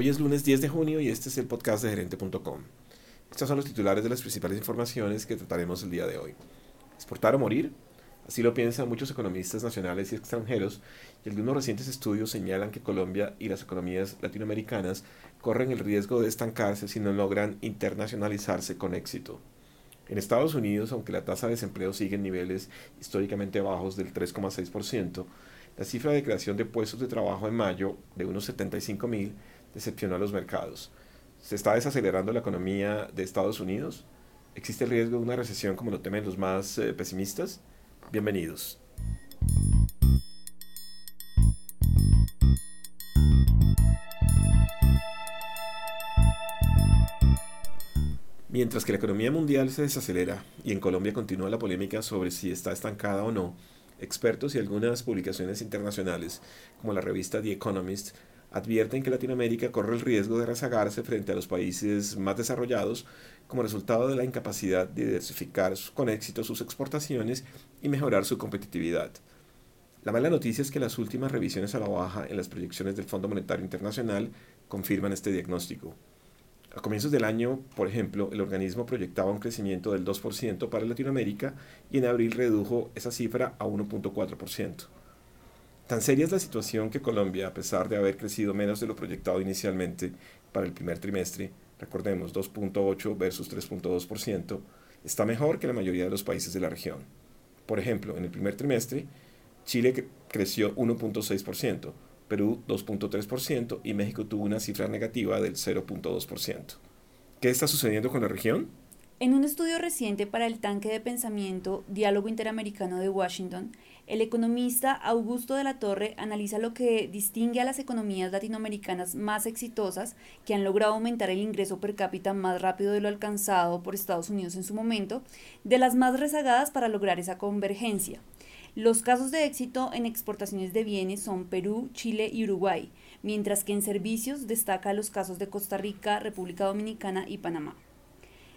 Hoy es lunes 10 de junio y este es el podcast de gerente.com. Estos son los titulares de las principales informaciones que trataremos el día de hoy. ¿Exportar o morir? Así lo piensan muchos economistas nacionales y extranjeros, y algunos recientes estudios señalan que Colombia y las economías latinoamericanas corren el riesgo de estancarse si no logran internacionalizarse con éxito. En Estados Unidos, aunque la tasa de desempleo sigue en niveles históricamente bajos del 3,6%, la cifra de creación de puestos de trabajo en mayo, de unos 75 mil, decepcionó a los mercados. ¿Se está desacelerando la economía de Estados Unidos? ¿Existe el riesgo de una recesión como lo temen los más eh, pesimistas? Bienvenidos. Mientras que la economía mundial se desacelera y en Colombia continúa la polémica sobre si está estancada o no, expertos y algunas publicaciones internacionales, como la revista The Economist, advierten que Latinoamérica corre el riesgo de rezagarse frente a los países más desarrollados como resultado de la incapacidad de diversificar con éxito sus exportaciones y mejorar su competitividad. La mala noticia es que las últimas revisiones a la baja en las proyecciones del Fondo Monetario Internacional confirman este diagnóstico. A comienzos del año, por ejemplo, el organismo proyectaba un crecimiento del 2% para Latinoamérica y en abril redujo esa cifra a 1.4%. Tan seria es la situación que Colombia, a pesar de haber crecido menos de lo proyectado inicialmente para el primer trimestre, recordemos 2.8 versus 3.2%, está mejor que la mayoría de los países de la región. Por ejemplo, en el primer trimestre, Chile creció 1.6%, Perú 2.3% y México tuvo una cifra negativa del 0.2%. ¿Qué está sucediendo con la región? En un estudio reciente para el tanque de pensamiento Diálogo Interamericano de Washington, el economista Augusto de la Torre analiza lo que distingue a las economías latinoamericanas más exitosas que han logrado aumentar el ingreso per cápita más rápido de lo alcanzado por Estados Unidos en su momento, de las más rezagadas para lograr esa convergencia. Los casos de éxito en exportaciones de bienes son Perú, Chile y Uruguay, mientras que en servicios destaca los casos de Costa Rica, República Dominicana y Panamá.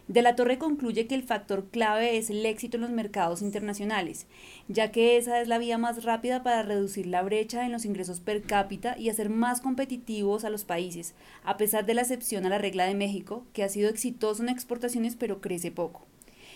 De la Torre concluye que el factor clave es el éxito en los mercados internacionales, ya que esa es la vía más rápida para reducir la brecha en los ingresos per cápita y hacer más competitivos a los países, a pesar de la excepción a la regla de México, que ha sido exitoso en exportaciones pero crece poco.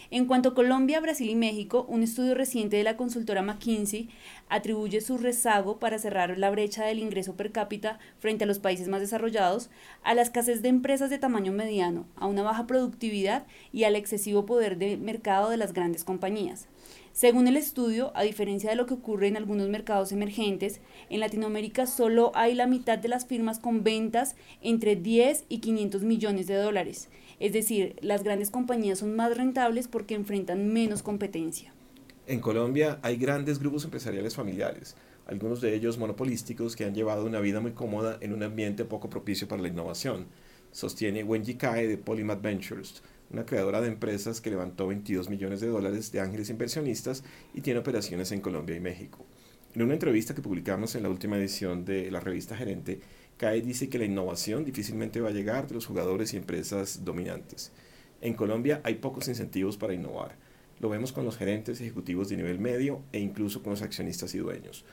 En cuanto a Colombia, Brasil y México, un estudio reciente de la consultora McKinsey atribuye su rezago para cerrar la brecha del ingreso per cápita frente a los países más desarrollados a la escasez de empresas de tamaño mediano, a una baja productividad y al excesivo poder de mercado de las grandes compañías. Según el estudio, a diferencia de lo que ocurre en algunos mercados emergentes, en Latinoamérica solo hay la mitad de las firmas con ventas entre 10 y 500 millones de dólares. Es decir, las grandes compañías son más rentables porque enfrentan menos competencia. En Colombia hay grandes grupos empresariales familiares, algunos de ellos monopolísticos que han llevado una vida muy cómoda en un ambiente poco propicio para la innovación, sostiene Wenji Kae de Polymath Ventures, una creadora de empresas que levantó 22 millones de dólares de ángeles inversionistas y tiene operaciones en Colombia y México. En una entrevista que publicamos en la última edición de la revista Gerente, CAE dice que la innovación difícilmente va a llegar de los jugadores y empresas dominantes. En Colombia hay pocos incentivos para innovar. Lo vemos con los gerentes ejecutivos de nivel medio e incluso con los accionistas y dueños.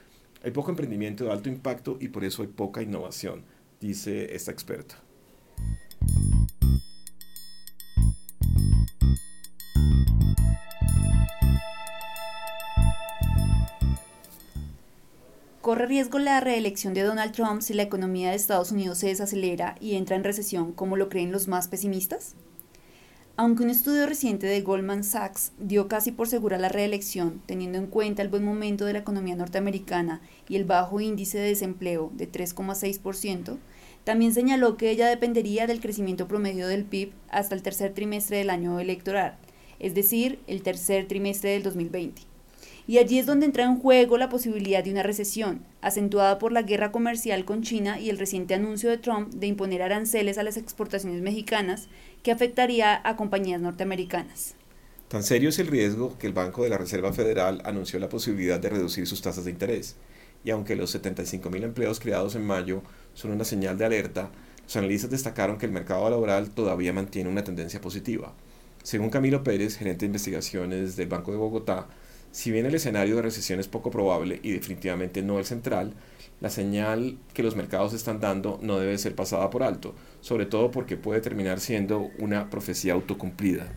Hay poco emprendimiento de alto impacto y por eso hay poca innovación, dice esta experta. ¿Corre riesgo la reelección de Donald Trump si la economía de Estados Unidos se desacelera y entra en recesión como lo creen los más pesimistas? Aunque un estudio reciente de Goldman Sachs dio casi por segura la reelección, teniendo en cuenta el buen momento de la economía norteamericana y el bajo índice de desempleo de 3,6%, también señaló que ella dependería del crecimiento promedio del PIB hasta el tercer trimestre del año electoral, es decir, el tercer trimestre del 2020. Y allí es donde entra en juego la posibilidad de una recesión, acentuada por la guerra comercial con China y el reciente anuncio de Trump de imponer aranceles a las exportaciones mexicanas que afectaría a compañías norteamericanas. Tan serio es el riesgo que el Banco de la Reserva Federal anunció la posibilidad de reducir sus tasas de interés. Y aunque los 75.000 empleos creados en mayo son una señal de alerta, los analistas destacaron que el mercado laboral todavía mantiene una tendencia positiva. Según Camilo Pérez, gerente de investigaciones del Banco de Bogotá, si bien el escenario de recesión es poco probable y definitivamente no el central, La señal que los mercados están dando no debe ser pasada por alto, sobre todo porque puede terminar siendo una profecía autocumplida.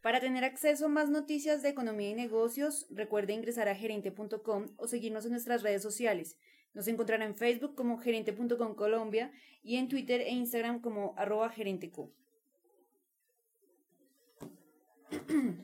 Para tener acceso a más noticias de economía y negocios, recuerde ingresar a gerente.com o seguirnos en nuestras redes sociales. Nos encontrará en Facebook como gerente.com Colombia y en Twitter e Instagram como arroba gerenteco.